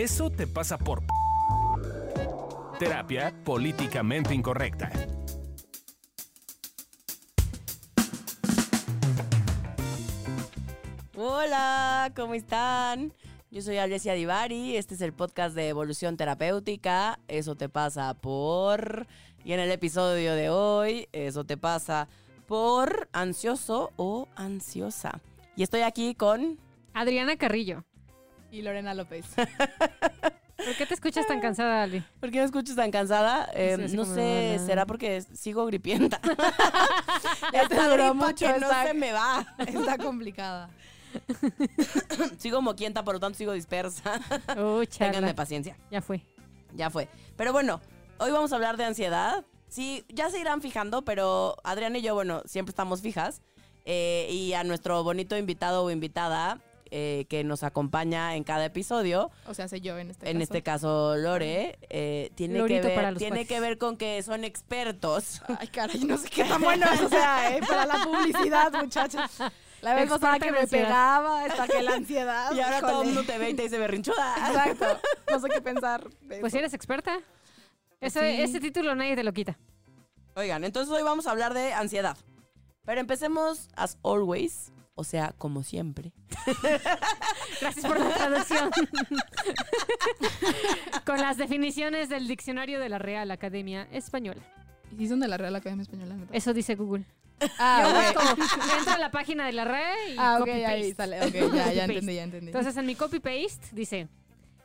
Eso te pasa por... Terapia políticamente incorrecta. Hola, ¿cómo están? Yo soy Alessia Divari, este es el podcast de Evolución Terapéutica, eso te pasa por... Y en el episodio de hoy, eso te pasa por ansioso o ansiosa. Y estoy aquí con... Adriana Carrillo. Y Lorena López. ¿Por qué te escuchas tan cansada, Ali? ¿Por qué me escuchas tan cansada? Eh, así no sé, será porque sigo gripienta. Ya te duró mucho que no se me va. Está complicada. Sigo moquienta, por lo tanto sigo dispersa. Charla. Ténganme paciencia. Ya fue. Ya fue. Pero bueno, hoy vamos a hablar de ansiedad. Sí, ya se irán fijando, pero Adrián y yo, bueno, siempre estamos fijas. Eh, y a nuestro bonito invitado o invitada eh, que nos acompaña en cada episodio, O sea, soy yo en este en caso. este caso Lore, eh, tiene, que para ver, los tiene que ver con que son expertos. Ay, caray, no sé qué tan bueno eso sea, ¿eh? Para la publicidad, muchachos. La vez pasada que en me pegaba, esta que la ansiedad. y ahora todo el híjole. mundo te ve y te dice berrinchuda. Exacto. No sé qué pensar. Pues si eres experta. Ese, Sí. ese título nadie te lo quita. Oigan, entonces hoy vamos a hablar de ansiedad. Pero empecemos, as always, o sea, como siempre. Gracias por la traducción. Con las definiciones del diccionario de la Real Academia Española. ¿Y si son de la Real Academia Española? Eso dice Google. Ah, Yo ok. busco, entro a la página de la red y Ah, ok, copy ahí paste. sale. Ok, ya, ya Copy-paste. entendí, ya entendí. Entonces en mi copy paste dice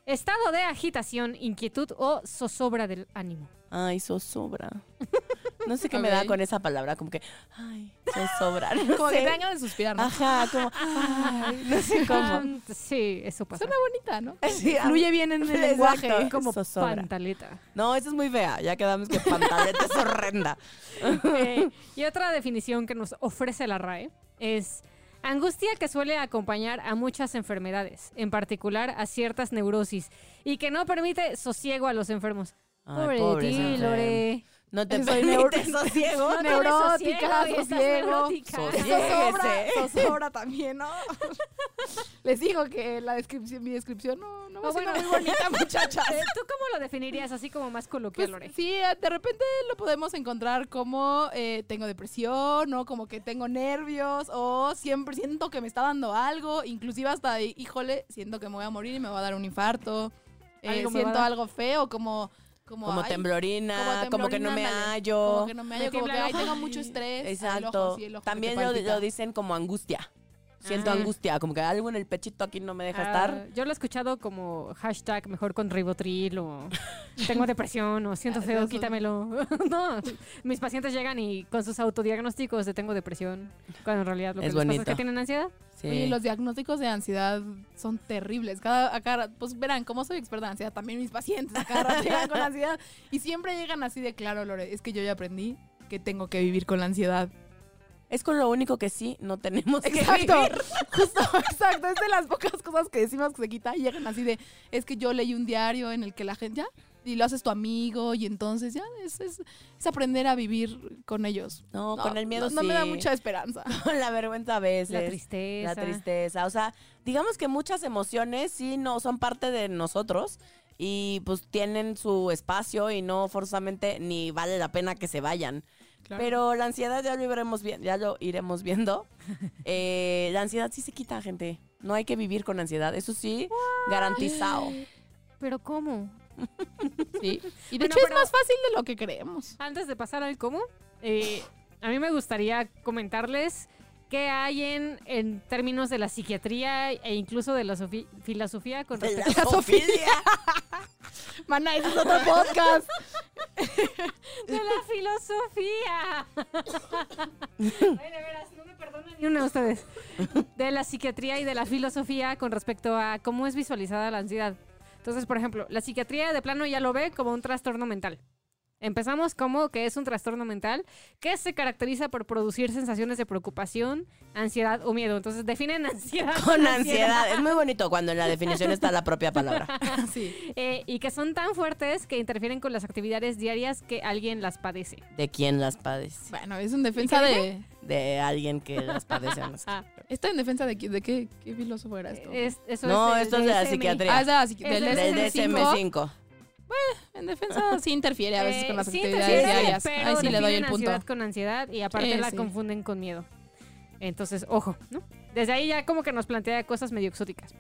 estado de agitación, inquietud o zozobra del ánimo. Ay, zozobra. No sé qué me da con esa palabra, como que, ay, zozobra. No Como sé. que te dan ganas de suspirar, ¿no? Ajá, como, ay, no sé cómo. Sí, eso pasa. Suena bonita, ¿no? Sí, Fluye bien en el Exacto. lenguaje. como zozobra. pantaleta. No, esa es muy fea. Ya quedamos que pantaleta es horrenda. Eh, y otra definición que nos ofrece la RAE es angustia que suele acompañar a muchas enfermedades, en particular a ciertas neurosis, y que no permite sosiego a los enfermos. Ay, Pobre de pobres ti. Lore. No te Soy permite sosiego. No Neurótica, sosiego. Zozobra, también, ¿no? Les digo que la descripción, mi descripción no, no bueno. muy bonita, muchachas. Eh, ¿Tú cómo lo definirías así como más coloquial, Pues, Lore? sí, eh, de repente lo podemos encontrar como eh, tengo depresión o como que tengo nervios o siempre siento que me está dando algo, inclusive hasta, de, híjole, siento que me voy a morir y me va a dar un infarto, eh, Algo siento algo feo, como... Como, Como ay, temblorina, como, que no me hallo. Como que no me Me hallo, como que ay, tengo mucho estrés. Exacto. ojo, sí, el ojo que te También lo dicen como angustia. Siento Ah. angustia, como que algo en el pechito aquí no me deja Ah, estar. Yo lo he escuchado como hashtag mejor con ribotril o tengo depresión o siento feo, quítamelo. no, mis pacientes llegan y con sus autodiagnósticos de tengo depresión, cuando en realidad lo que Es les pasa es que tienen ansiedad. Sí. Oye, los diagnósticos de ansiedad son terribles. Cada, cada- pues verán, como soy experta en ansiedad, también mis pacientes a cada rato llegan con ansiedad y siempre llegan así de claro, Lore, es que yo ya aprendí que tengo que vivir con la ansiedad. Es con lo único que sí no tenemos que Exacto, vivir. justo, exacto. Es de las pocas cosas que decimos que se quita y llegan así de, es que yo leí un diario en el que la gente ya, y lo haces tu amigo y entonces ya es, es, es aprender a vivir con ellos. No, con el miedo no, no me da mucha esperanza. Con la vergüenza a veces. La tristeza. La tristeza. O sea, digamos que muchas emociones sí no son parte de nosotros y pues tienen su espacio y no forzosamente ni vale la pena que se vayan. Pero la ansiedad ya lo iremos, vi- ya lo iremos viendo. Eh, la ansiedad sí se quita, gente. No hay que vivir con ansiedad. Eso sí, garantizado. Pero ¿cómo? Sí. Y Bueno, de hecho es más fácil de lo que creemos. Antes de pasar al cómo, eh, a mí me gustaría comentarles qué hay en, en términos de la psiquiatría e incluso de la sofi- filosofía con respecto la Sofía. Mana, ese es otro podcast. De la filosofía. Veras, no me ni de ustedes. De la psiquiatría y de la filosofía con respecto a cómo es visualizada la ansiedad. Entonces, por ejemplo, la psiquiatría de plano ya lo ve como un trastorno mental. Empezamos como que es un trastorno mental que se caracteriza por producir sensaciones de preocupación, ansiedad o miedo. Entonces definen ansiedad Con ansiedad. Es muy bonito cuando en la definición está la propia palabra. Sí. Eh, y que son tan fuertes que interfieren con las actividades diarias que alguien las padece. ¿De quién las padece? Bueno, es en defensa ¿Y qué de, de alguien que las padece. no sé. ¿Está en defensa de, qué- de qué, qué filósofo era esto? Es- eso No, es esto es de la psiquiatría. Ah, es de la Del DSM-5. DSM-5. En defensa sí interfiere a veces Eh, con las sí actividades diarias. Pero Ahí sí le doy el punto. ansiedad con ansiedad y aparte Sí, la sí. confunden con miedo. Entonces, ojo, ¿no? Desde ahí ya como que nos plantea cosas medio exóticas.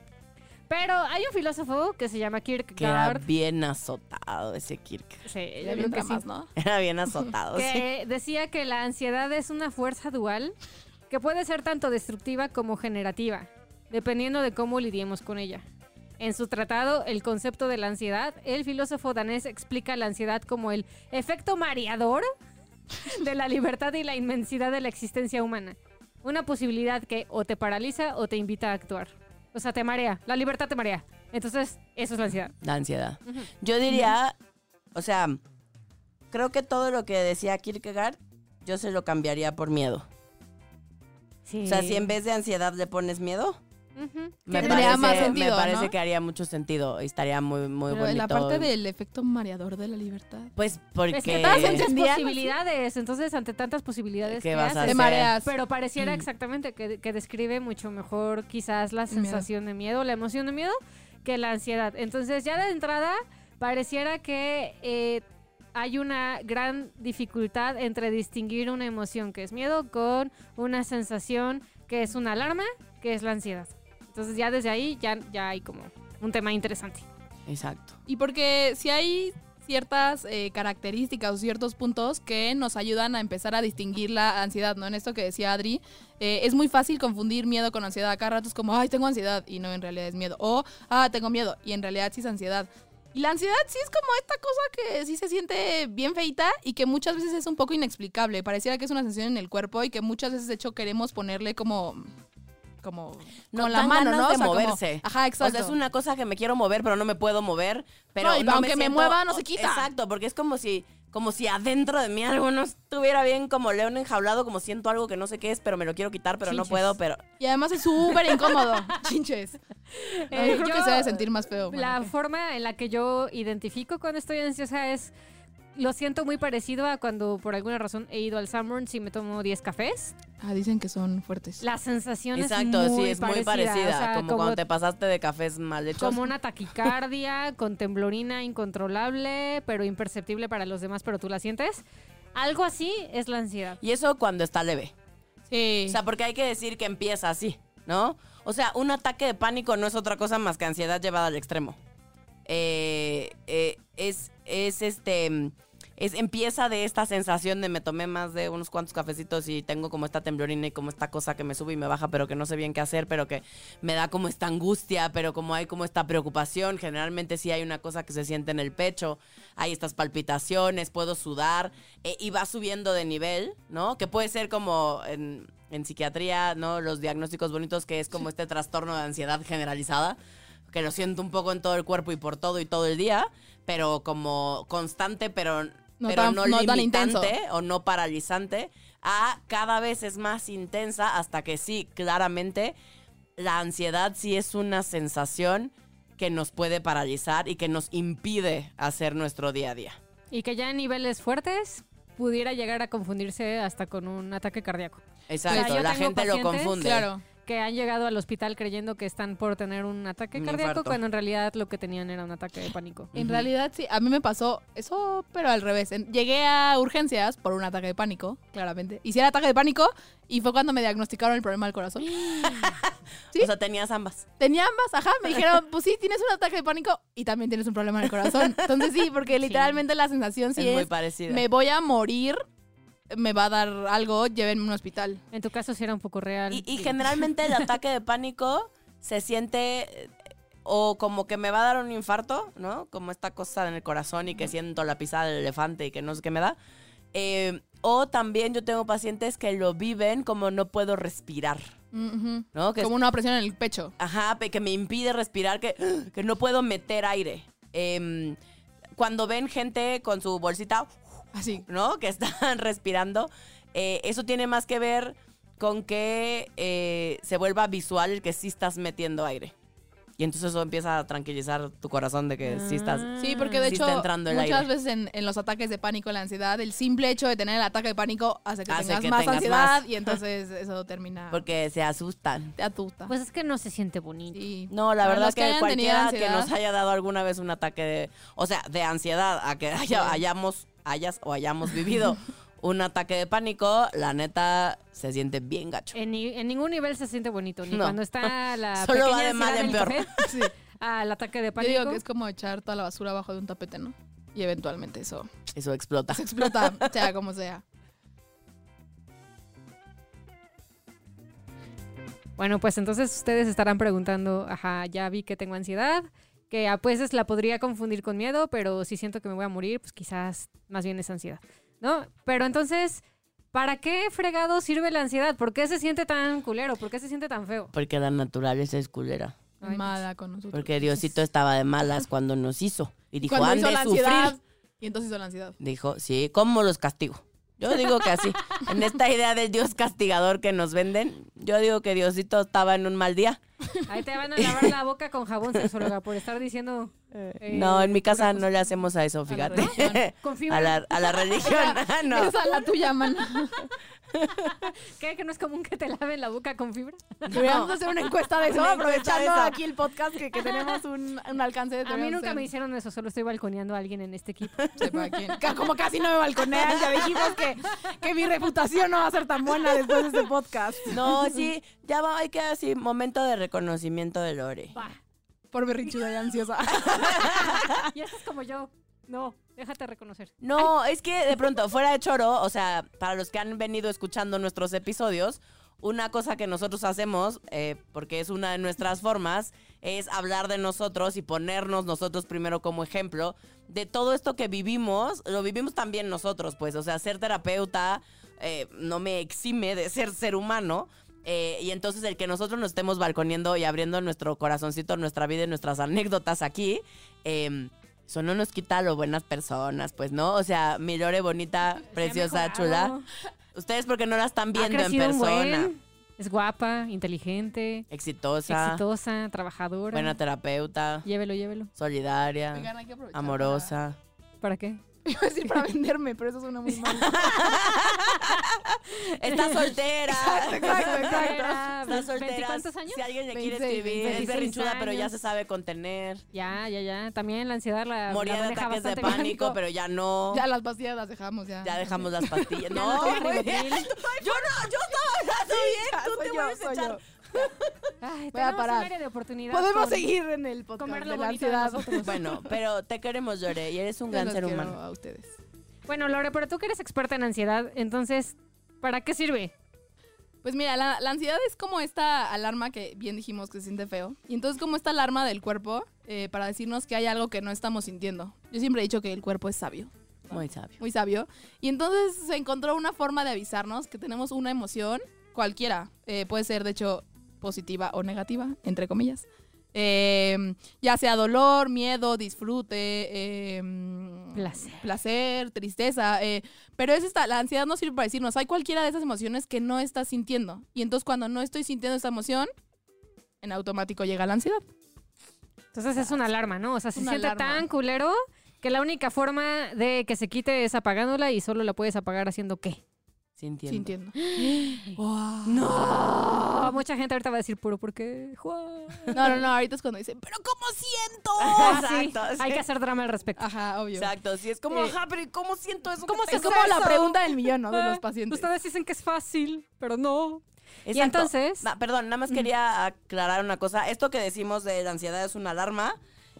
Pero hay un filósofo que se llama Que era Kierkegaard. bien azotado ese Kirk. Sí, Ya yo creo bien que sí. ¿no? Era bien azotado, sí. que decía que la ansiedad es una fuerza dual que puede ser tanto destructiva como generativa, dependiendo de cómo lidiemos con ella. En su tratado El concepto de la ansiedad, el filósofo danés explica la ansiedad como el efecto mareador de la libertad y la inmensidad de la existencia humana. Una posibilidad que o te paraliza o te invita a actuar. O sea, te marea. La libertad te marea. Entonces, eso es la ansiedad. La ansiedad. Yo diría, o sea, creo que todo lo que decía Kierkegaard, yo se lo cambiaría por miedo. Sí. O sea, si en vez de ansiedad le pones miedo, Me parece, más sentido, me parece ¿no? que haría mucho sentido y estaría muy, muy Pero bonito. la parte del efecto mareador de la libertad. Pues porque... Es que todas posibilidades, entonces ante tantas posibilidades ¿Qué ¿qué vas haces? mareas. Pero pareciera Mm. exactamente que, que describe mucho mejor quizás la miedo. sensación de miedo, la emoción de miedo, que la ansiedad. Entonces ya de entrada pareciera que eh, hay una gran dificultad entre distinguir una emoción que es miedo con una sensación que es una alarma, que es la ansiedad. Entonces ya desde ahí ya, ya hay como un tema interesante. Exacto. Y porque si hay ciertas eh, características o ciertos puntos que nos ayudan a empezar a distinguir la ansiedad, ¿no? En esto que decía Adri, eh, es muy fácil confundir miedo con ansiedad. Acá rato es como, ay, tengo ansiedad y no, en realidad es miedo. O, ah, tengo miedo y en realidad sí es ansiedad. Y la ansiedad sí es como esta cosa que sí se siente bien feita y que muchas veces es un poco inexplicable. Pareciera que es una sensación en el cuerpo y que muchas veces, de hecho, queremos ponerle como... Como No, con la mano, ¿no? de O sea, como- moverse. ajá, O exacto. sea, es una cosa que me quiero mover, pero no me puedo mover. Pero No, y no aunque me siento- mueva, no se quita. Exacto, porque es como si, como si adentro de mí algo no estuviera bien como león enjaulado, como siento algo que no sé qué es, pero me lo quiero quitar, pero no puedo, pero... Y además es súper incómodo. Chinches. Eh, yo creo que se debe sentir más feo. La forma en la que yo identifico cuando estoy ansiosa es. Lo siento muy parecido a cuando por alguna razón he ido al Sanborns y me tomo 10 cafés. Ah, dicen que son fuertes. La sensación Exacto, es muy sí, es muy parecida. parecida. o sea, como, cuando te pasaste de cafés mal hechos. como una taquicardia con temblorina incontrolable, pero imperceptible para los demás, pero tú la sientes. Algo así es la ansiedad. Y eso cuando está leve. Sí. O sea, porque hay que decir que empieza así, ¿no? O sea, un ataque de pánico no es otra cosa más que ansiedad llevada al extremo. Eh, eh, es, es este. Es, empieza de esta sensación de me tomé más de unos cuantos cafecitos y tengo como esta temblorina y como esta cosa que me sube y me baja, pero que no sé bien qué hacer, pero que me da como esta angustia, pero como hay como esta preocupación, generalmente sí hay una cosa que se siente en el pecho, hay estas palpitaciones, puedo sudar eh, y va subiendo de nivel, ¿no? Que puede ser como en, en psiquiatría, ¿no? Los diagnósticos bonitos, que es como este trastorno de ansiedad generalizada, que lo siento un poco en todo el cuerpo y por todo y todo el día, pero como constante, pero No pero tan- no, no tan intenso. limitante o no paralizante, a cada vez es más intensa hasta que sí, claramente, la ansiedad sí es una sensación que nos puede paralizar y que nos impide hacer nuestro día a día. Y que ya en niveles fuertes pudiera llegar a confundirse hasta con un ataque cardíaco. Exacto, la gente lo confunde. Claro. Que han llegado al hospital creyendo que están por tener un ataque Un cardíaco infarto. cuando en realidad lo que tenían era un ataque de pánico. En realidad sí, a mí me pasó eso, pero al revés. Llegué a urgencias por un ataque de pánico, claramente. Hice el ataque de pánico y fue cuando me diagnosticaron el problema del corazón. ¿Sí? O sea, tenías ambas. Tenía ambas, ajá, me dijeron, pues sí, tienes un ataque de pánico y también tienes un problema en el corazón. Entonces sí, porque literalmente la sensación sí es es, muy parecida. me voy a morir, me va a dar algo, llévenme a un hospital. En tu caso sí era un poco real. Y, y generalmente el ataque de pánico se siente eh, o como que me va a dar un infarto, ¿no? Como esta cosa en el corazón y que siento la pisada del elefante y que no sé qué me da. Eh, o también yo tengo pacientes que lo viven como no puedo respirar. ¿no? Que es- Como una presión en el pecho. Ajá, que me impide respirar, que, que no puedo meter aire. Em, cuando ven gente con su bolsita, Así. ¿no? Que están respirando, eh, eso tiene más que ver con que eh, se vuelva visual el que sí estás metiendo aire. Y entonces eso empieza a tranquilizar tu corazón de que sí estás... Sí, porque de Sí hecho, está entrando el muchas aire. veces en, en los ataques de pánico, la ansiedad, el simple hecho de tener el ataque de pánico hace que Hace tengas que más tengas ansiedad más. y entonces eso termina. Porque se asustan. te atusta. Pues es que no se siente bonito. Sí. No, la Para verdad los que, que cualquiera que nos haya dado alguna vez un ataque de, o sea, de ansiedad, a que haya- hayamos, hayas o hayamos vivido un ataque de pánico, la neta se siente bien gacho. En, ni- en ningún nivel se siente bonito, ni No. cuando está la Solo va de mal en peor. café Sí. al ataque de Yo pánico. digo que es como echar toda la basura abajo de un tapete, ¿no? Y eventualmente eso Eso explota. se explota, sea como sea. Bueno, pues entonces ustedes estarán preguntando, ajá, ya vi que tengo ansiedad, que a veces la podría confundir con miedo, pero si siento que me voy a morir, pues quizás más bien es ansiedad, ¿no? Pero entonces, ¿para qué fregado sirve la ansiedad? ¿Por qué se siente tan culero? ¿Por qué se siente tan feo? Porque la naturaleza es culera. Ay, Mala con nosotros. Porque Diosito estaba de malas cuando nos hizo. Y dijo, han de sufrir. ansiedad. Y entonces hizo la ansiedad. Dijo, sí, ¿cómo los castigo? Yo digo que así. En esta idea del Dios castigador que nos venden, yo digo que Diosito estaba en un mal día. Ahí te van a lavar la boca con jabón sexóloga por estar diciendo... eh, No, en mi casa no le hacemos a eso, a fíjate. religión. Con fibra. A la, a la religión. Ah, no. Esa es la tuya, mana. ¿Qué? ¿Que no es común que te laven la boca con fibra? Deberíamos hacer una encuesta de eso, Una encuesta de aprovechando eso. aquí el podcast que, que tenemos un, un alcance de A mí nunca me hicieron eso, solo estoy balconeando a alguien en este equipo. Sepa quién. Como casi no me balconean, ya dijimos que, que mi reputación no va a ser tan buena después de este podcast. No, sí, ya va, hay que así, momento de reconocimiento de Lore. Va. Por berrinchuda y ansiosa. Y eso es como yo. No, déjate reconocer. No, es que de pronto, fuera de choro, o sea, para los que han venido escuchando nuestros episodios, una cosa que nosotros hacemos, eh, porque es una de nuestras formas, es hablar de nosotros y ponernos nosotros primero como ejemplo de todo esto que vivimos, lo vivimos también nosotros, pues, o sea, ser terapeuta eh, no me exime de ser ser humano. Eh, y entonces el que nosotros nos estemos balconeando y abriendo nuestro corazoncito, nuestra vida y nuestras anécdotas aquí, eh, eso no nos quita lo buenas personas, pues, ¿no? O sea, mi Lore bonita, preciosa, chula. Ustedes porque no la están Ha viendo en persona. buen. Es guapa, inteligente, Exitosa, exitosa, trabajadora. buena terapeuta, Llévelo, llévelo. solidaria, Oigan, hay que amorosa. ¿Para qué? Iba a decir para venderme, pero eso suena muy mal. Está soltera. Exacto, exacto, exacto. Está soltera. ¿Veinticuántos años? Si alguien le quiere 26, escribir, es 26 berrinchuda, pero ya se sabe contener. Ya, ya, ya. También la ansiedad la, Moría la de ataques de bien. pánico, pero ya no. Ya las pastillas las dejamos ya. Ya dejamos las pastillas. No, no ribotril. Yo no, yo estaba hablando bien. Tú te yo, vuelves a echar. yo. Ay, Voy a parar. un área de oportunidad. Podemos con seguir en el podcast comer lo de la de ansiedad. Bueno, pero te queremos, Lore, y eres un Yo gran ser humano. a ustedes. Bueno, Lore, pero tú que eres experta en ansiedad, entonces, ¿para qué sirve? Pues mira, la, la ansiedad es como esta alarma que bien dijimos que se siente feo. Y entonces como esta alarma del cuerpo eh, para decirnos que hay algo que no estamos sintiendo. Yo siempre he dicho que el cuerpo es sabio, Muy sabio. muy sabio. Y entonces se encontró una forma de avisarnos que tenemos una emoción cualquiera. Eh, puede ser, de hecho, positiva o negativa, entre comillas. Eh, ya sea dolor, miedo, disfrute, eh, Placer. placer, tristeza. eh, pero es esta, la ansiedad no sirve para decirnos, hay cualquiera de esas emociones que no estás sintiendo. Y entonces cuando no estoy sintiendo esa emoción, en automático llega la ansiedad. Entonces es una alarma, ¿no? O sea, se Una siente alarma. tan culero que la única forma de que se quite es apagándola y solo la puedes apagar haciendo qué. Sintiendo. Sintiendo. No, mucha gente ahorita va a decir, puro, ¿por qué? Juan?" No, no, no, ahorita es cuando dicen, pero ¿cómo siento? Sí, Exacto, sí. Hay que hacer drama al respecto. Ajá, obvio. Exacto, sí, es como, Eh, ajá, pero ¿y cómo siento eso? ¿cómo se Es como la pregunta del millón, ¿no? De los pacientes. Ustedes dicen que es fácil, pero no. Y entonces, Na- perdón, nada más quería aclarar una cosa. Esto que decimos de la ansiedad es una alarma.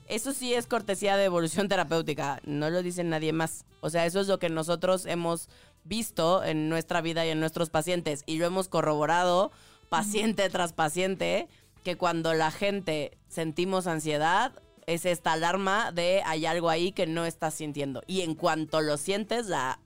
Eso sí es cortesía de evolución terapéutica. No lo dice nadie más. O sea, eso es lo que nosotros hemos visto en nuestra vida y en nuestros pacientes. Y lo hemos corroborado paciente tras paciente, que cuando la gente sentimos ansiedad, es esta alarma de hay algo ahí que no estás sintiendo. Y en cuanto lo sientes, la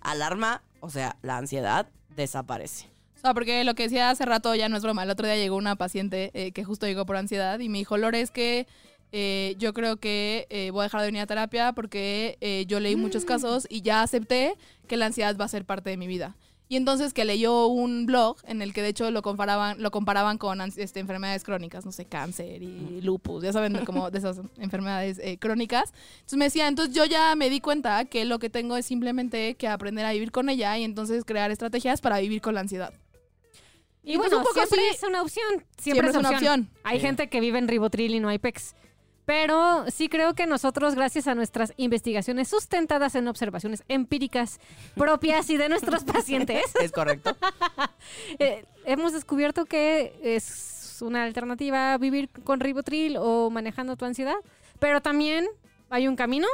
alarma, o sea, la ansiedad, desaparece. O sea, porque lo que decía hace rato ya no es broma. El otro día llegó una paciente eh, que justo llegó por ansiedad y me dijo, Lore, es que eh, yo creo que eh, voy a dejar de venir a terapia porque eh, yo leí muchos casos y ya acepté que la ansiedad va a ser parte de mi vida. Y entonces que leyó un blog en el que de hecho lo comparaban, lo comparaban con este, enfermedades crónicas, no sé, cáncer y lupus, ya saben, como de esas enfermedades eh, crónicas. Entonces me decía, entonces yo ya me di cuenta que lo que tengo es simplemente que aprender a vivir con ella y entonces crear estrategias para vivir con la ansiedad. Y, Y pues bueno, un poco siempre es una opción. Siempre, Siempre es, es una opción. Hay Sí. gente que vive en ribotril y no hay PEX. Pero sí creo que nosotros, gracias a nuestras investigaciones sustentadas en observaciones empíricas propias y de nuestros pacientes, ¿Es correcto? eh, hemos descubierto que es una alternativa vivir con ribotril o manejando tu ansiedad. Pero también hay un camino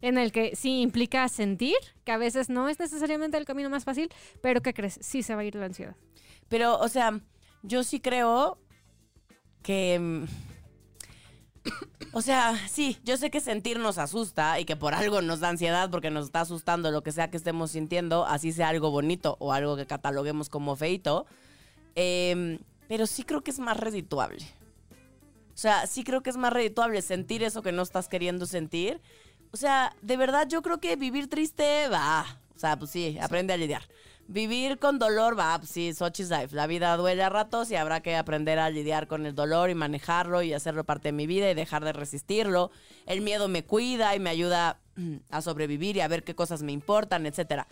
en el que sí implica sentir, que a veces no es necesariamente el camino más fácil, pero ¿qué crees? Sí se va a ir la ansiedad. Pero, o sea, yo sí creo que... O sea, sí, yo sé que sentir nos asusta y que por algo nos da ansiedad porque nos está asustando lo que sea que estemos sintiendo, así sea algo bonito o algo que cataloguemos como feito. Em, pero sí creo que es más redituable. O sea, sí creo que es más redituable sentir eso que no estás queriendo sentir. O sea, de verdad yo creo que vivir triste va. O sea, pues sí, aprende a lidiar. Vivir con dolor va, pues sí, Sochi's life. La vida duele a ratos y habrá que aprender a lidiar con el dolor y manejarlo y hacerlo parte de mi vida y dejar de resistirlo. El miedo me cuida y me ayuda mm, a sobrevivir y a ver qué cosas me importan, etcétera.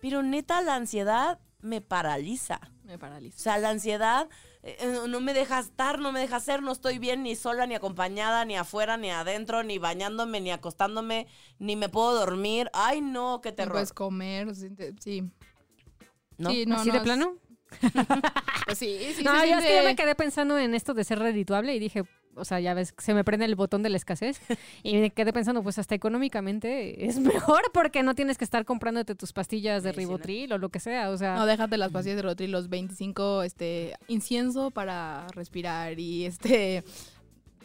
Pero neta, la ansiedad me paraliza. Me O paraliza. sea, la ansiedad eh, eh, no me deja estar, no me deja ser, no estoy bien ni sola, ni acompañada, ni afuera, ni adentro, ni bañándome, ni acostándome, ni me puedo dormir. Ay, no, qué No terror. puedes comer, sí. ¿No? Sí, no, ¿Así no, de es- plano? Pues sí, sí, no, yo es que yo me quedé pensando en esto de ser redituable y dije, o sea, ya ves, se me prende el botón de la escasez y me quedé pensando, pues hasta económicamente es mejor porque no tienes que estar comprándote tus pastillas de Sí, sí, ¿no? ribotril o lo que sea, o sea, No, déjate las pastillas de Rotril, los 25, este, incienso para respirar y este,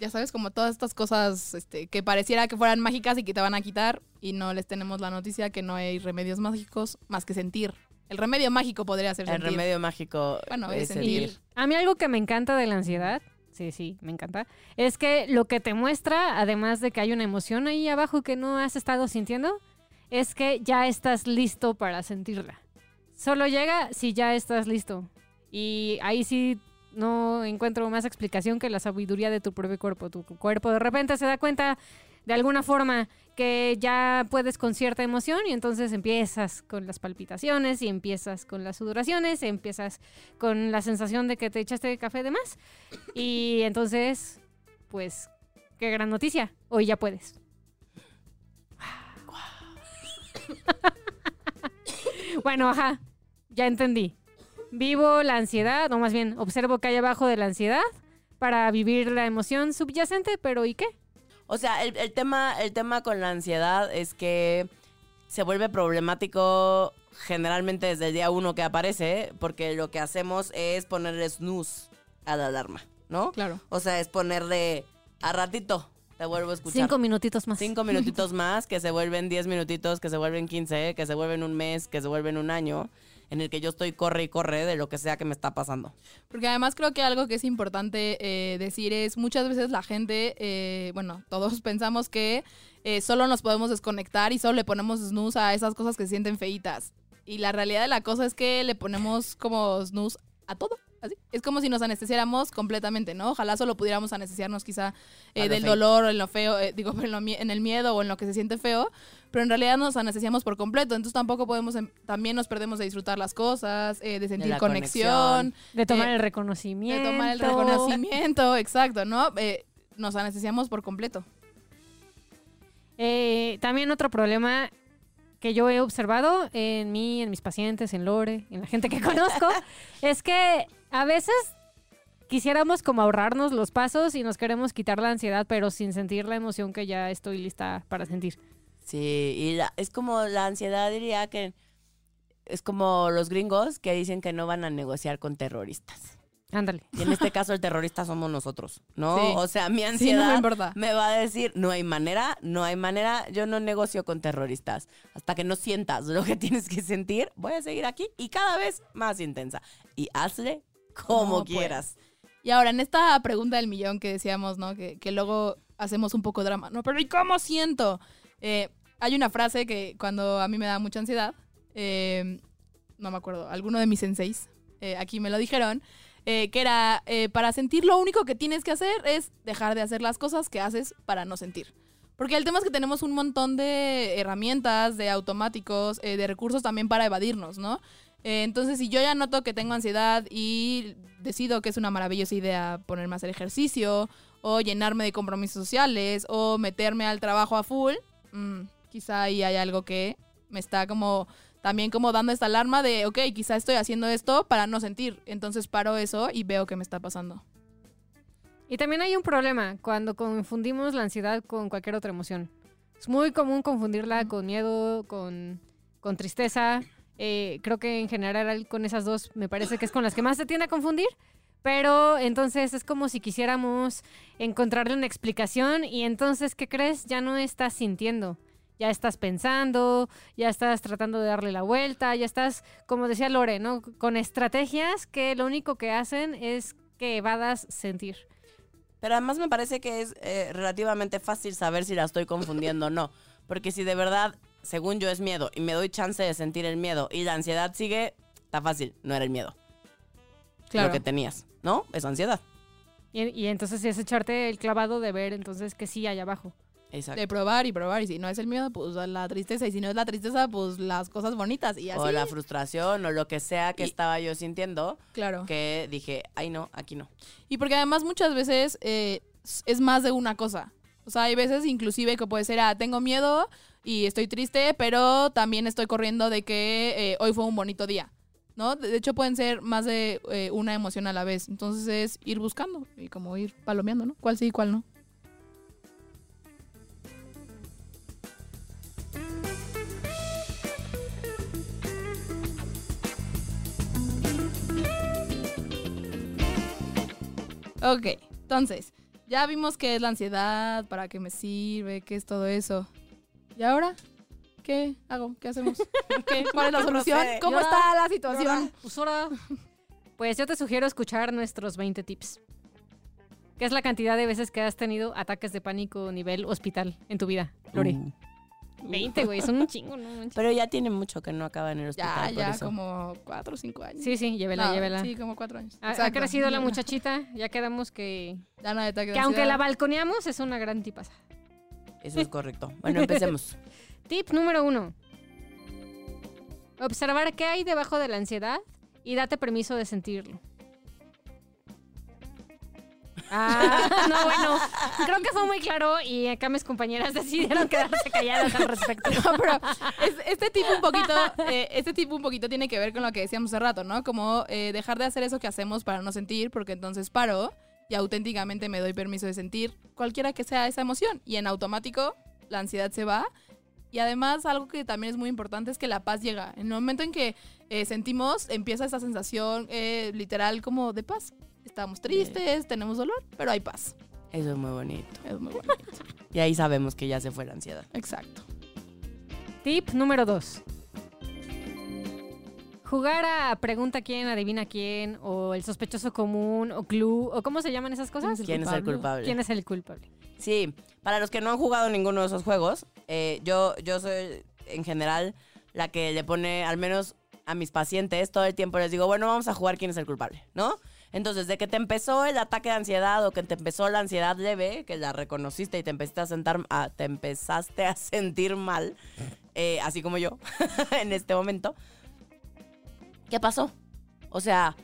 ya sabes, como todas estas cosas, este, que pareciera que fueran mágicas y que te van a quitar y no les tenemos la noticia que no hay remedios mágicos más que sentir. El remedio mágico podría ser El sentir. remedio mágico Bueno, es es sentir. sentir. A mí algo que me encanta de la ansiedad, sí, sí, me encanta, es que lo que te muestra, además de que hay una emoción ahí abajo que no has estado sintiendo, es que ya estás listo para sentirla. Solo llega si ya estás listo. Y ahí sí no encuentro más explicación que la sabiduría de tu propio cuerpo. Tu cuerpo de repente se da cuenta de alguna forma que ya puedes con cierta emoción y entonces empiezas con las palpitaciones y empiezas con las sudoraciones, empiezas con la sensación de que te echaste café de más y entonces, pues, qué gran noticia, hoy ya puedes. bueno, ajá, ya entendí. Vivo la ansiedad, o más bien, observo que hay abajo de la ansiedad para vivir la emoción subyacente, pero ¿y qué? O sea, el, el tema, el tema con la ansiedad es que se vuelve problemático generalmente desde el día uno que aparece, porque lo que hacemos es ponerle snooze a la alarma, ¿no? Claro. O sea, es ponerle a ratito, te vuelvo a escuchar. Cinco minutitos más. Cinco minutitos más, que se vuelven diez minutitos, que se vuelven quince, que se vuelven un mes, que se vuelven un año, en el que yo estoy corre y corre de lo que sea que me está pasando. Porque además creo que algo que es importante eh, decir es muchas veces la gente, eh, bueno, todos pensamos que eh, solo nos podemos desconectar y solo le ponemos snooze a esas cosas que se sienten feitas. Y la realidad de la cosa es que le ponemos como snooze a todo. Así. Es como si nos anestesiáramos completamente, ¿no? Ojalá solo pudiéramos anestesiarnos quizá eh, del feo. dolor o en lo feo, eh, digo, en, lo en el miedo o en lo que se siente feo, pero en realidad nos anestesiamos por completo, entonces tampoco podemos, em- también nos perdemos de disfrutar las cosas, eh, de sentir conexión, De tomar eh, el reconocimiento. de tomar el reconocimiento, exacto, ¿no? Eh, nos anestesiamos por completo. Eh, también otro problema que yo he observado en mí, en mis pacientes, en Lore, en la gente que conozco, es que a veces quisiéramos como ahorrarnos los pasos y nos queremos quitar la ansiedad, pero sin sentir la emoción que ya estoy lista para sentir. Sí, y la- es como la ansiedad, diría que es como los gringos que dicen que no van a negociar con terroristas. Ándale. Y en este caso el terrorista somos nosotros, ¿no? Sí. O sea, mi Sí, no ansiedad me va a decir, no hay manera, no hay manera, yo no negocio con terroristas. Hasta que no sientas lo que tienes que sentir, voy a seguir aquí y cada vez más intensa. Y hazle como Como quieras. Y ahora, en esta pregunta del millón que decíamos, ¿no? Que, que luego hacemos un poco de drama, ¿no? Pero ¿y cómo siento? Eh, hay una frase que cuando a mí me da mucha ansiedad, eh, no me acuerdo, alguno de mis senseis, eh, aquí me lo dijeron, eh, que era, para sentir lo único que tienes que hacer es dejar de hacer las cosas que haces para no sentir. Porque el tema es que tenemos un montón de herramientas, de automáticos, de recursos también para evadirnos, ¿no? Entonces, si yo ya noto que tengo ansiedad y decido que es una maravillosa idea ponerme a hacer ejercicio, o llenarme de compromisos sociales, o meterme al trabajo a full, mm, quizá ahí hay algo que me está como también como dando esta alarma de, ok, quizá estoy haciendo esto para no sentir. Entonces paro eso y veo qué me está pasando. Y también hay un problema cuando confundimos la ansiedad con cualquier otra emoción. Es muy común confundirla con miedo, con, con tristeza. Eh, creo que en general con esas dos me parece que es con las que más se tiende a confundir. Pero entonces es como si quisiéramos encontrarle una explicación y entonces, ¿qué crees? Ya no estás sintiendo. Ya estás pensando, ya estás tratando de darle la vuelta, ya estás, como decía Lore, ¿no? Con estrategias que lo único que hacen es que evadas sentir. Pero además me parece que es eh, relativamente fácil saber si la estoy confundiendo o no. Porque si de verdad, según yo, es miedo y me doy chance de sentir el miedo y la ansiedad sigue, está fácil, no era el miedo. Claro. Lo que tenías, ¿no? Es ansiedad. Y, y entonces es echarte el clavado de ver entonces que sí hay abajo. Exacto. De probar y probar. Y si no es el miedo, pues la tristeza. Y si no es la tristeza, pues las cosas bonitas. Y así. O la frustración o lo que sea que Y- estaba yo sintiendo, Claro. que dije, ay no, aquí no. Y porque además muchas veces eh, es más de una cosa. O sea, hay veces inclusive que puede ser, ah, tengo miedo y estoy triste, pero también estoy corriendo de que eh, hoy fue un bonito día. ¿No? De de hecho, pueden ser más de eh, una emoción a la vez. Entonces es ir buscando y como ir palomeando, ¿no? ¿Cuál sí y cuál no? Ok, entonces, ya vimos qué es la ansiedad, para qué me sirve, qué es todo eso. ¿Y ahora? ¿Qué hago? ¿Qué hacemos? ¿Qué? ¿Cuál es la solución? ¿Cómo está la situación? Pues ahora. Pues yo te sugiero escuchar nuestros 20 tips. ¿Qué es la cantidad de veces que has tenido ataques de pánico nivel hospital en tu vida, Lore? Mm. 20, güey, son un chingo, ¿no? Pero ya tiene mucho que no acaba en el Ya, hospital. por ya, eso. como cuatro o cinco años. Sí, sí, llévela, No, llévela. Sí, como cuatro años. Ha, crecido la muchachita, ya quedamos que... Ya no Que aunque la balconeamos, es una gran tipaza. Eso es correcto. Bueno, empecemos. Tip número uno. Observar qué hay debajo de la ansiedad y date permiso de sentirlo. Ah, no, bueno, creo que fue muy claro y acá mis compañeras decidieron quedarse calladas al respecto. Pero es- este tipo un poquito, eh, este tipo un poquito tiene que ver con lo que decíamos hace rato, ¿no? Como eh, dejar de hacer eso que hacemos para no sentir, porque entonces paro y auténticamente me doy permiso de sentir cualquiera que sea esa emoción. Y en automático la ansiedad se va. Y además algo que también es muy importante es que la paz llega. En el momento en que eh, sentimos, empieza esa sensación eh, literal como de paz. Estamos tristes, tenemos dolor, pero hay paz. Eso es muy bonito. Es muy bonito. Y ahí sabemos que ya se fue la ansiedad. Exacto. Tip número dos. Jugar a pregunta quién, adivina quién, o el sospechoso común, o clue, o cómo se llaman esas cosas. ¿Quién es el culpable? ¿Quién es el culpable? Sí, para los que no han jugado ninguno de esos juegos, eh, yo, yo soy en general la que le pone, al menos a mis pacientes, todo el tiempo les digo, bueno, vamos a jugar quién es el culpable, ¿no? Entonces, de que te empezó el ataque de ansiedad o que te empezó la ansiedad leve, que la reconociste y te empezaste a, sentar, te empezaste a sentir mal, eh, así como yo en este momento, ¿qué pasó? O sea,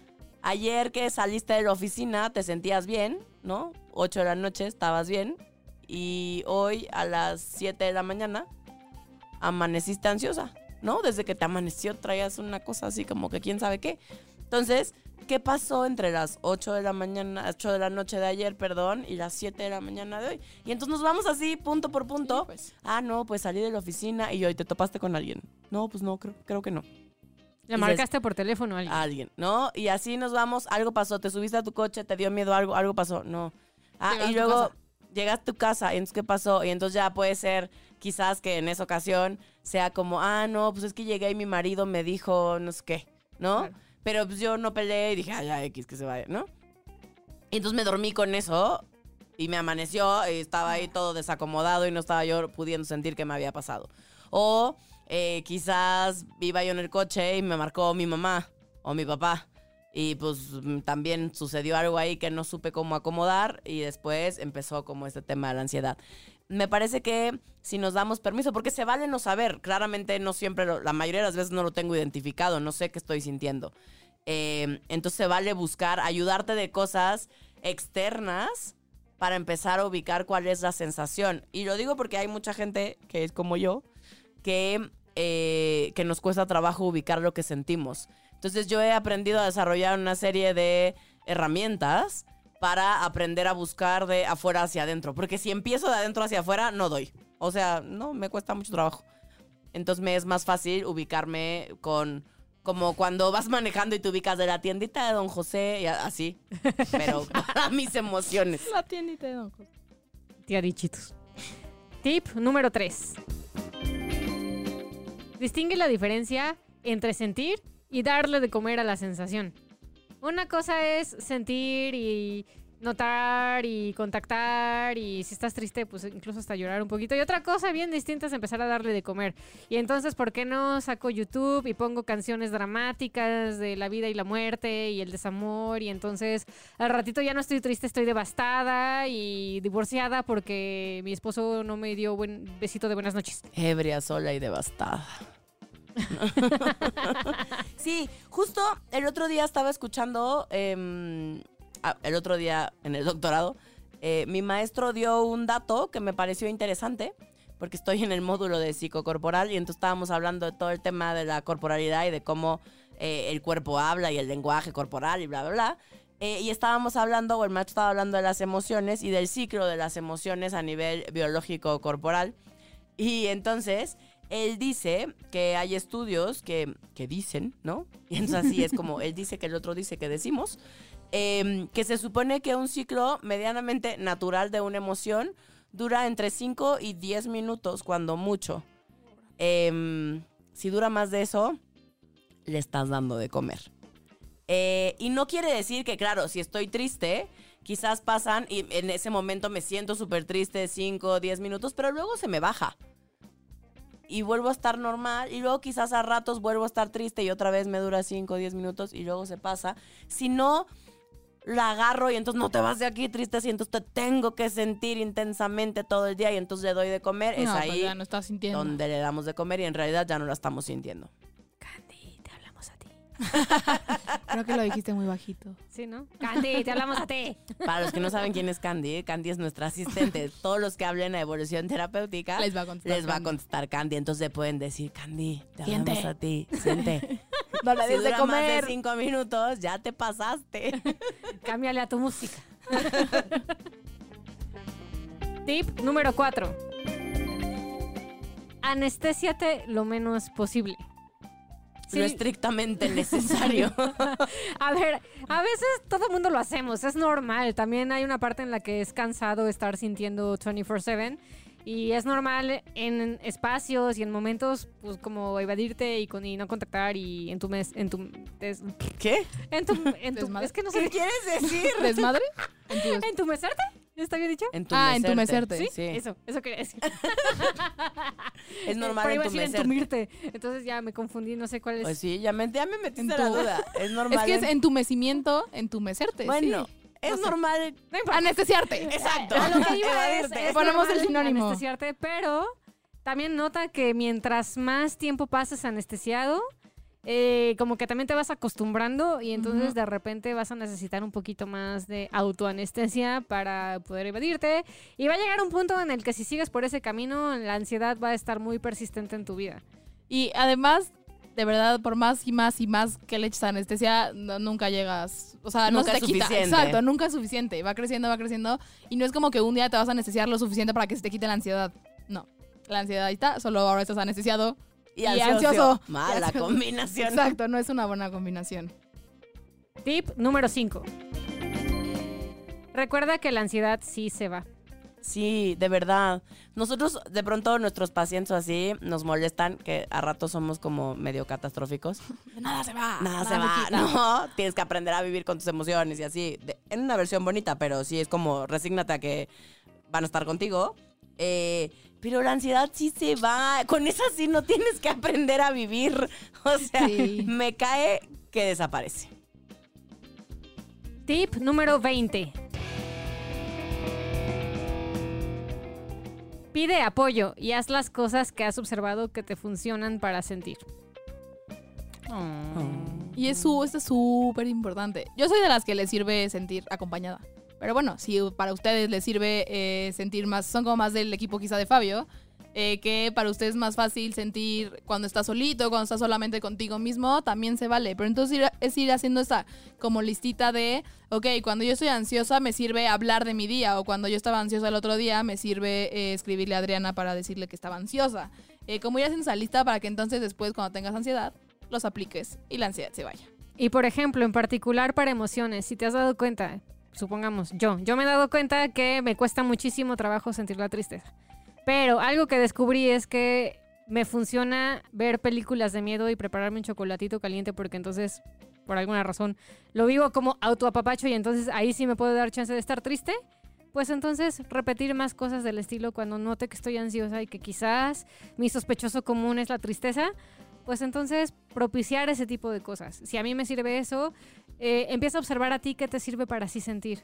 ayer que saliste de la oficina te sentías bien, ¿no? 8 de la noche estabas bien y hoy a las 7 de la mañana amaneciste ansiosa, ¿no? Desde que te amaneció traías una cosa así como que quién sabe qué. Entonces, ¿qué pasó entre las 8 de la mañana, 8 de la noche de ayer, perdón, y las 7 de la mañana de hoy? Y entonces nos vamos así, punto por punto. Sí, pues. Ah, no, pues salí de la oficina y hoy te topaste con alguien. No, pues no, creo, creo que no. Le marcaste por teléfono a alguien. A alguien, ¿no? Y así nos vamos, algo pasó, te subiste a tu coche, te dio miedo algo, algo pasó, no. Ah, y luego llegas a tu casa, y entonces ¿qué pasó? Y entonces ya puede ser quizás que en esa ocasión sea como, ah, no, pues es que llegué y mi marido me dijo no sé qué, ¿no? Claro. Pero pues yo no peleé y dije, ah, ya, X, que se vaya, ¿no? Y entonces me dormí con eso y me amaneció y estaba ahí todo desacomodado y no estaba yo pudiendo sentir qué me había pasado. O eh, quizás iba yo en el coche y me marcó mi mamá o mi papá. Y pues también sucedió algo ahí que no supe cómo acomodar y después empezó como este tema de la ansiedad. Me parece que si nos damos permiso, porque se vale no saber, claramente no siempre, la mayoría de las veces no lo tengo identificado, no sé qué estoy sintiendo. Eh, entonces se vale buscar, ayudarte de cosas externas para empezar a ubicar cuál es la sensación. Y lo digo porque hay mucha gente que es como yo, que, eh, que nos cuesta trabajo ubicar lo que sentimos. Entonces yo he aprendido a desarrollar una serie de herramientas para aprender a buscar de afuera hacia adentro. Porque si empiezo de adentro hacia afuera, no doy. O sea, no, me cuesta mucho trabajo. Entonces me es más fácil ubicarme con... Como cuando vas manejando y te ubicas de la tiendita de Don José y así. Pero para mis emociones. La tiendita de Don José. Tía Dichitos. Tip número 3. Distingue la diferencia entre sentir y darle de comer a la sensación. Una cosa es sentir y notar y contactar y si estás triste, pues incluso hasta llorar un poquito. Y otra cosa bien distinta es empezar a darle de comer. Y entonces, ¿por qué no saco YouTube y pongo canciones dramáticas de la vida y la muerte y el desamor? Y entonces al ratito ya no estoy triste, estoy devastada y divorciada porque mi esposo no me dio buen besito de buenas noches. Ebria, sola y devastada. sí, justo el otro día estaba escuchando, em, ah, el otro día en el doctorado, eh, mi maestro dio un dato que me pareció interesante, porque estoy en el módulo de psicocorporal y entonces estábamos hablando de todo el tema de la corporalidad y de cómo eh, el cuerpo habla y el lenguaje corporal y bla, bla, bla. Eh, y estábamos hablando, o el maestro estaba hablando de las emociones y del ciclo de las emociones a nivel biológico corporal. Y entonces, él dice que hay estudios que, que dicen, ¿no? Y entonces así es como él dice que el otro dice que decimos, em, que se supone que un ciclo medianamente natural de una emoción dura entre 5 y 10 minutos, cuando mucho. Em, si dura más de eso, le estás dando de comer. Eh, y no quiere decir que, claro, si estoy triste, quizás pasan y en ese momento me siento súper triste 5 o 10 minutos, pero luego se me baja. Y vuelvo a estar normal y luego quizás a ratos vuelvo a estar triste y otra vez me dura 5 o 10 minutos y luego se pasa. Si no, la agarro y entonces no te vas de aquí triste y entonces te tengo que sentir intensamente todo el día y entonces le doy de comer. es pues ahí ya no estás sintiendo. donde le damos de comer y en realidad ya no la estamos sintiendo. Creo que lo dijiste muy bajito. ¿Sí, no? Candy, te hablamos a ti. Para los que no saben quién es Candy, Candy es nuestra asistente. Todos los que hablen a evolución terapéutica Les va a contestar les va a Candy. contestar Candy. Entonces pueden decir, Candy, te Siente. hablamos a ti. Siente. No le Si des de dura más de cinco minutos, ya te pasaste. Cámbiale a tu música. Tip número 4. Anestésiate lo menos posible. Sí. Lo estrictamente necesario. A ver, a veces todo el mundo lo hacemos, es normal. También hay una parte en la que es cansado estar sintiendo 24/7 y es normal en espacios y en momentos pues como evadirte y, con, y no contactar y en tu mes, en tu des- ¿Qué? en tu, en tu es que no ¿Qué sé quieres decir? ¿Desmadre? En tu mesarte, ¿está bien dicho? Ah, Entumecerte. entumecerte. ¿Sí? Eso, eso quería decir. Es normal Pero iba a decir entumecerte. entumirte. Entonces ya me confundí, no sé cuál es. Pues sí, ya me, ya me metiste En la tu- duda. Es normal. es que es en- entumecimiento, entumecerte. Bueno, sí. es No sé. normal. No. Anestesiarte. Exacto. A lo que iba es, Evadirte. es Ponemos el sinónimo. Anestesiarte, pero también nota que mientras más tiempo pases anestesiado, eh, como que también te vas acostumbrando y entonces Ujú. de repente vas a necesitar un poquito más de autoanestesia para poder evadirte. Y va a llegar un punto en el que si sigues por ese camino, la ansiedad va a estar muy persistente en tu vida. Y además, de verdad, por más y más y más que le eches anestesia, no- nunca llegas. O sea, no Nunca se es te quita. suficiente. Exacto, nunca es suficiente. Va creciendo, va creciendo. Y no es como que un día te vas a anestesiar lo suficiente para que se te quite la ansiedad. No. La ansiedad ahí está, solo ahora estás anestesiado. Y Y ansioso. Mala Y ansioso. combinación. Exacto, no es una buena combinación. Tip número 5. Recuerda que la ansiedad sí se va. Sí, de verdad. Nosotros, de pronto, nuestros pacientes o así nos molestan, que a ratos somos como medio catastróficos. Nada se va. Nada se va, no. Tienes que aprender a vivir con tus emociones y así. De- en una versión bonita, pero sí es como, resígnate a que van a estar contigo. Eh, Pero la ansiedad sí se va. Con esa sí no tienes que aprender a vivir. O sea, Sí. me cae que desaparece. Tip número 20. Pide apoyo y haz las cosas que has observado que te funcionan para sentir. Y es su, esto es súper importante. Yo soy de las que les sirve sentir acompañada. Pero bueno, si para ustedes les sirve eh, sentir más, son como más del equipo quizá de Fabio, eh, que para ustedes es más fácil sentir cuando estás solito, cuando estás solamente contigo mismo, también se vale. Pero entonces es ir haciendo esa como listita de, ok, cuando yo estoy ansiosa me sirve hablar de mi día, o cuando yo estaba ansiosa el otro día me sirve eh, escribirle a Adriana para decirle que estaba ansiosa. Como ir haciendo esa lista para que entonces después cuando tengas ansiedad, los apliques y la ansiedad se vaya. Y por ejemplo, en particular para emociones, si te has dado cuenta, supongamos yo, yo me he dado cuenta que me cuesta muchísimo trabajo sentir la tristeza. Pero algo que descubrí es que me funciona ver películas de miedo y prepararme un chocolatito caliente porque entonces, por alguna razón, lo vivo como autoapapacho y entonces ahí sí me puedo dar chance de estar triste. Pues entonces repetir más cosas del estilo cuando note que estoy ansiosa y que quizás mi sospechoso común es la tristeza, pues entonces propiciar ese tipo de cosas. Si a mí me sirve eso, eh, empieza a observar a ti qué te sirve para así sentir.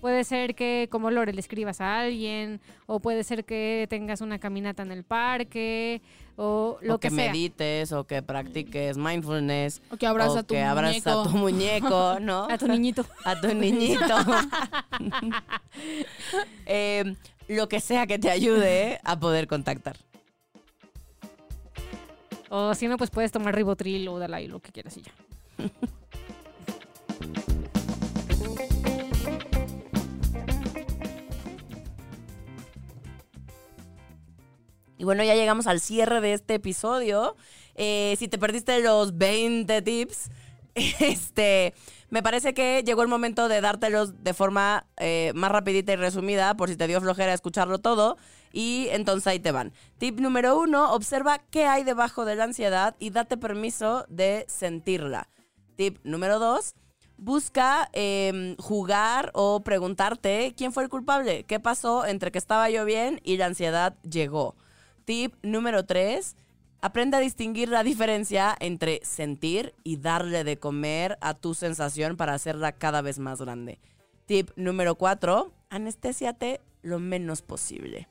Puede ser que como Lore le escribas a alguien, o puede ser que tengas una caminata en el parque, o lo o que, que, sea. medites, o que practiques mindfulness. O que abrazas o a tu que muñeco. a tu muñeco, ¿no? A tu niñito. a tu niñito. Eh, lo que sea que te ayude a poder contactar. O si no, pues puedes tomar ribotril o Dalai, lo que quieras y ya. Y bueno, ya llegamos al cierre de este episodio. Eh, si te perdiste los 20 tips, este, me parece que llegó el momento de dártelos de forma eh, más rapidita y resumida, por si te dio flojera escucharlo todo. Y entonces ahí te van. Tip número uno, observa qué hay debajo de la ansiedad y date permiso de sentirla. Tip número dos, busca eh, jugar o preguntarte quién fue el culpable, qué pasó entre que estaba yo bien y la ansiedad llegó. Tip número 3. Aprende a distinguir la diferencia entre sentir y darle de comer a tu sensación para hacerla cada vez más grande. Tip número 4. Anestésiate lo menos posible.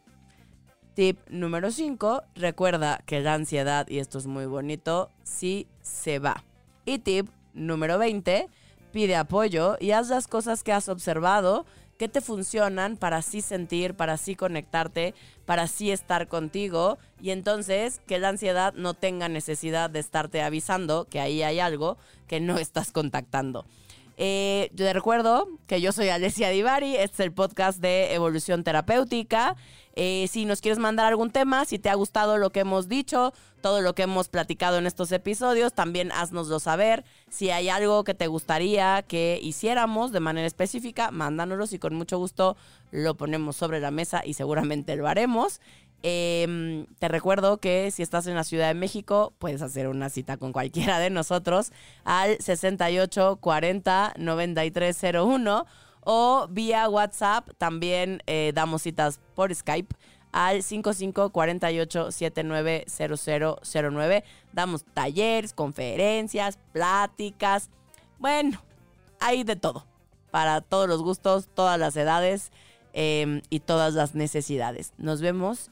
Tip número 5. Recuerda que la ansiedad, y esto es muy bonito, sí se va. Y tip número 20. Pide apoyo y haz las cosas que has observado que te funcionan para así sentir, para así conectarte, para así estar contigo y entonces que la ansiedad no tenga necesidad de estarte avisando que ahí hay algo que no estás contactando. Eh, yo te recuerdo que yo soy Alessia Divari, este es el podcast de Evolución Terapéutica. Eh, si nos quieres mandar algún tema, si te ha gustado lo que hemos dicho, todo lo que hemos platicado en estos episodios, también haznoslo saber. Si hay algo que te gustaría que hiciéramos de manera específica, mándanoslo y con mucho gusto lo ponemos sobre la mesa y seguramente lo haremos. Eh, te recuerdo que si estás en la Ciudad de México, puedes hacer una cita con cualquiera de nosotros al 68 40 9301 o vía WhatsApp. También eh, damos citas por Skype al 55 48 79 0009. Damos talleres, conferencias, pláticas. Bueno, hay de todo. Para todos los gustos, todas las edades eh, y todas las necesidades. Nos vemos